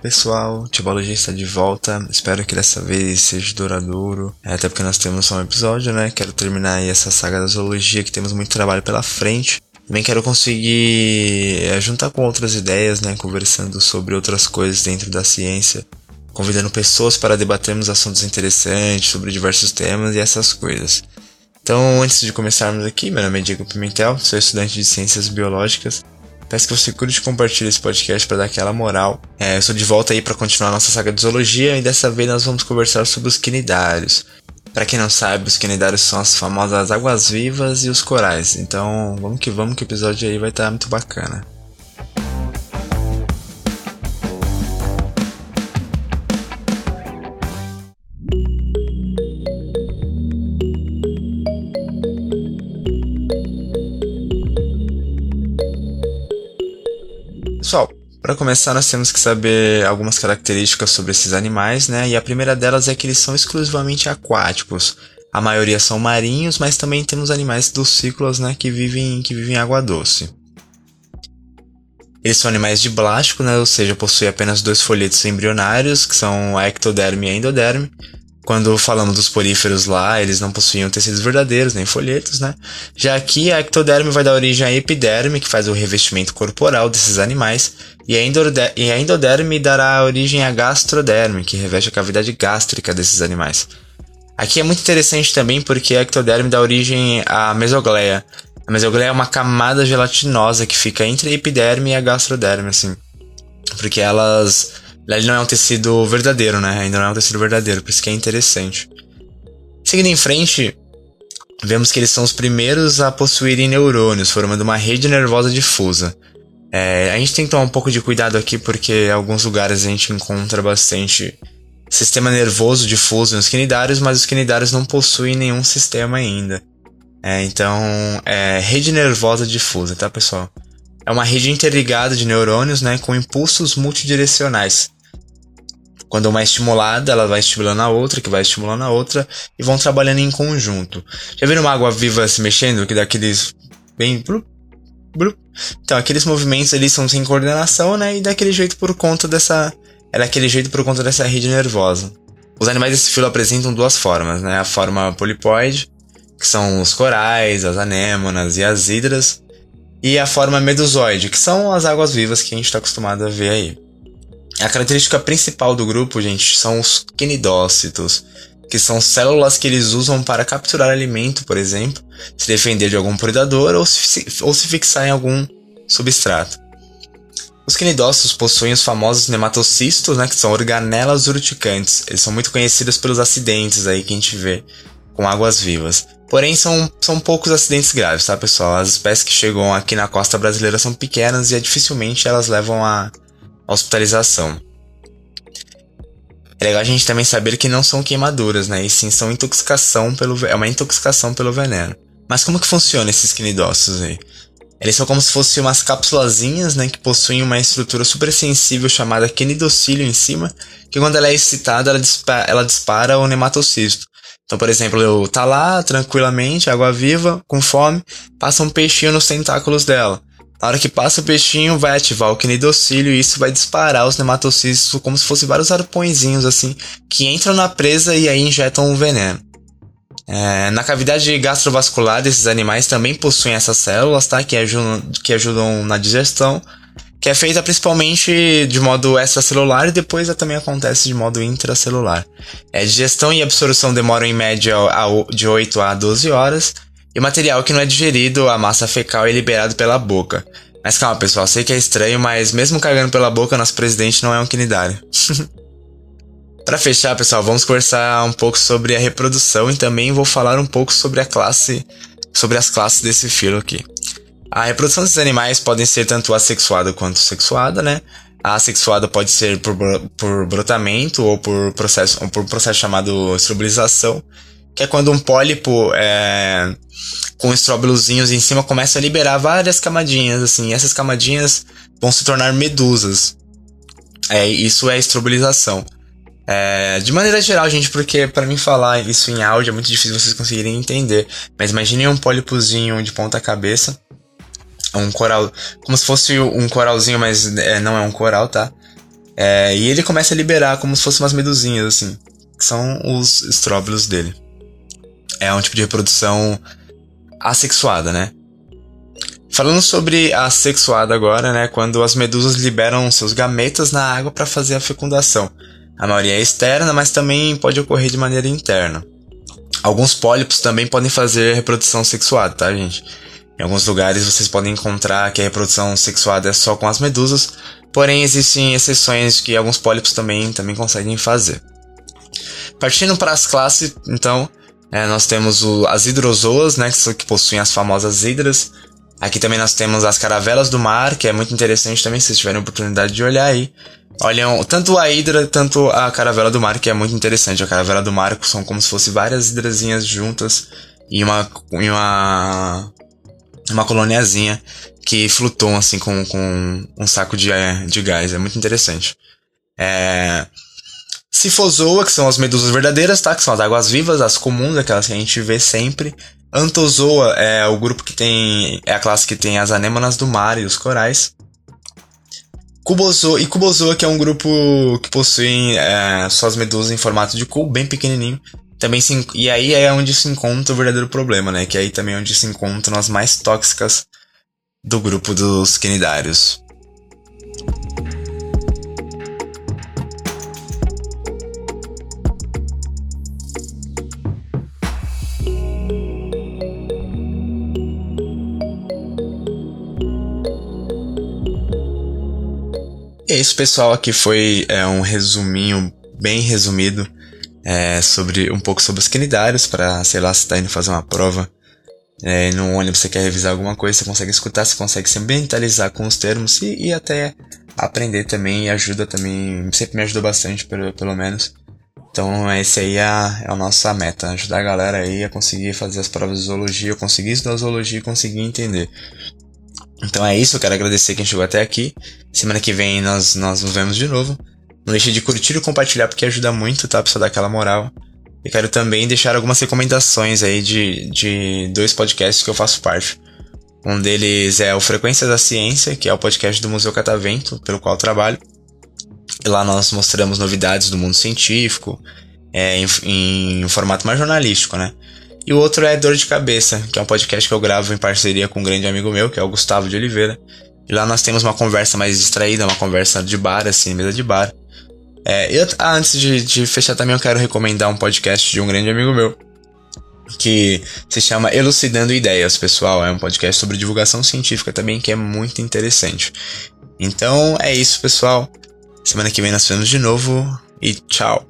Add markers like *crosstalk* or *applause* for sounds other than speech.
pessoal, Tibologia está de volta. Espero que dessa vez seja duradouro. É, até porque nós temos só um episódio, né? Quero terminar aí essa saga da zoologia, que temos muito trabalho pela frente. Também quero conseguir é, juntar com outras ideias, né? Conversando sobre outras coisas dentro da ciência. Convidando pessoas para debatermos assuntos interessantes sobre diversos temas e essas coisas. Então, antes de começarmos aqui, meu nome é Diego Pimentel, sou estudante de Ciências Biológicas Peço que você curte e compartilhe esse podcast para dar aquela moral. É, eu sou de volta aí para continuar nossa saga de zoologia e dessa vez nós vamos conversar sobre os quinidários. Para quem não sabe, os quinidários são as famosas águas-vivas e os corais. Então, vamos que vamos que o episódio aí vai estar tá muito bacana. Pessoal, para começar, nós temos que saber algumas características sobre esses animais, né? E a primeira delas é que eles são exclusivamente aquáticos. A maioria são marinhos, mas também temos animais dos ciclos, né, que vivem, que vivem em água doce. Eles são animais de blástico, né, ou seja, possuem apenas dois folhetos embrionários, que são a ectoderme e a endoderme, quando falamos dos poríferos lá, eles não possuíam tecidos verdadeiros, nem folhetos, né? Já aqui, a ectoderme vai dar origem à epiderme, que faz o revestimento corporal desses animais, e a endoderme dará origem à gastroderme, que reveste a cavidade gástrica desses animais. Aqui é muito interessante também porque a ectoderme dá origem à mesogleia. A mesogleia é uma camada gelatinosa que fica entre a epiderme e a gastroderme, assim. Porque elas ele não é um tecido verdadeiro, né? Ainda não é um tecido verdadeiro, por isso que é interessante. Seguindo em frente, vemos que eles são os primeiros a possuírem neurônios, formando uma rede nervosa difusa. É, a gente tem que tomar um pouco de cuidado aqui, porque em alguns lugares a gente encontra bastante sistema nervoso difuso nos quinidários, mas os quinidários não possuem nenhum sistema ainda. É, então, é rede nervosa difusa, tá, pessoal? É uma rede interligada de neurônios, né, com impulsos multidirecionais. Quando uma é estimulada, ela vai estimulando a outra, que vai estimulando a outra, e vão trabalhando em conjunto. Já viram uma água viva se mexendo, que dá aqueles bem... Blup, blup. Então, aqueles movimentos ali são sem coordenação, né, e daquele jeito por conta dessa... É daquele jeito por conta dessa rede nervosa. Os animais desse filo apresentam duas formas, né, a forma polipoide, que são os corais, as anêmonas e as hidras, e a forma medusoide, que são as águas vivas que a gente está acostumado a ver aí. A característica principal do grupo, gente, são os quinidócitos, que são células que eles usam para capturar alimento, por exemplo, se defender de algum predador ou se, ou se fixar em algum substrato. Os quinidócitos possuem os famosos nematocistos, né, que são organelas urticantes. Eles são muito conhecidos pelos acidentes aí que a gente vê com águas vivas. Porém, são, são poucos acidentes graves, tá, pessoal? As espécies que chegam aqui na costa brasileira são pequenas e dificilmente elas levam a hospitalização. É legal a gente também saber que não são queimaduras, né? E sim são intoxicação pelo é uma intoxicação pelo veneno. Mas como que funciona esses quinidócitos aí? Eles são como se fossem umas cápsulazinhas, né, que possuem uma estrutura super sensível chamada quinidocílio em cima, que quando ela é excitada, ela dispara, ela dispara o nematocisto. Então, por exemplo, eu tá lá tranquilamente, água viva, com fome, passa um peixinho nos tentáculos dela. Na hora que passa o peixinho, vai ativar o quinidocílio e isso vai disparar os nematocistos como se fossem vários arpõezinhos assim, que entram na presa e aí injetam o veneno. É, na cavidade gastrovascular desses animais também possuem essas células, tá? Que ajudam, que ajudam na digestão, que é feita principalmente de modo extracelular e depois também acontece de modo intracelular. É, digestão e absorção demoram em média de 8 a 12 horas, e o material que não é digerido, a massa fecal, é liberado pela boca. Mas calma, pessoal, sei que é estranho, mas mesmo cagando pela boca, nosso presidente não é um quinidário. *laughs* Para fechar, pessoal, vamos conversar um pouco sobre a reprodução e também vou falar um pouco sobre a classe, sobre as classes desse filo aqui. A reprodução desses animais podem ser tanto assexuada quanto sexuada, né? A assexuada pode ser por, por brotamento ou por processo, ou por processo chamado estrobilização, que é quando um pólipo é, com estróbilozinhos em cima começa a liberar várias camadinhas, assim, essas camadinhas vão se tornar medusas. É, isso é estrobilização. É, de maneira geral, gente, porque para mim falar isso em áudio é muito difícil vocês conseguirem entender. Mas imagine um pólipozinho de ponta cabeça. Um coral. Como se fosse um coralzinho, mas é, não é um coral, tá? É, e ele começa a liberar como se fossem umas medusinhas, assim. Que são os estróbilos dele. É um tipo de reprodução assexuada, né? Falando sobre a sexuada agora, né? Quando as medusas liberam seus gametas na água para fazer a fecundação. A maioria é externa, mas também pode ocorrer de maneira interna. Alguns pólipos também podem fazer reprodução sexuada, tá, gente? Em alguns lugares vocês podem encontrar que a reprodução sexuada é só com as medusas, porém existem exceções que alguns pólipos também, também conseguem fazer. Partindo para as classes, então, é, nós temos o, as hidrozoas, né, que, que possuem as famosas hidras, Aqui também nós temos as caravelas do mar, que é muito interessante também, se vocês tiverem oportunidade de olhar aí. Olham tanto a hidra, tanto a caravela do mar, que é muito interessante. A caravela do mar são como se fossem várias hidrazinhas juntas em uma, em uma, uma coloniazinha que flutuam assim com, com um saco de, de gás. É muito interessante. É... Cifozoa, que são as medusas verdadeiras, tá? Que são as águas vivas, as comuns, aquelas que a gente vê sempre. Antozoa é o grupo que tem. é a classe que tem as anêmonas do mar e os corais. Cubozoa, e Cubozoa, que é um grupo que possui é, suas medusas em formato de cubo, bem pequenininho. Também se, e aí é onde se encontra o verdadeiro problema, né? Que aí também é onde se encontram as mais tóxicas do grupo dos quinidários. E é isso, pessoal. Aqui foi é, um resuminho bem resumido é, sobre um pouco sobre os quinidários para sei lá, se tá indo fazer uma prova é, no ônibus você quer revisar alguma coisa, você consegue escutar, você consegue se ambientalizar com os termos e, e até aprender também e ajuda também, sempre me ajudou bastante, pelo, pelo menos. Então esse aí é a, é a nossa meta, ajudar a galera aí a conseguir fazer as provas de zoologia, conseguir estudar zoologia e conseguir entender. Então é isso, eu quero agradecer quem chegou até aqui. Semana que vem nós, nós nos vemos de novo. Não deixe de curtir e compartilhar porque ajuda muito, tá? Pra dar aquela moral. E quero também deixar algumas recomendações aí de, de dois podcasts que eu faço parte. Um deles é o Frequência da Ciência, que é o podcast do Museu Catavento, pelo qual trabalho. E lá nós mostramos novidades do mundo científico, é, em, em formato mais jornalístico, né? E o outro é Dor de Cabeça, que é um podcast que eu gravo em parceria com um grande amigo meu, que é o Gustavo de Oliveira. E lá nós temos uma conversa mais distraída, uma conversa de bar, assim, mesa de bar. É, eu, ah, antes de, de fechar também eu quero recomendar um podcast de um grande amigo meu, que se chama Elucidando Ideias, pessoal. É um podcast sobre divulgação científica também, que é muito interessante. Então é isso, pessoal. Semana que vem nós vemos de novo e tchau.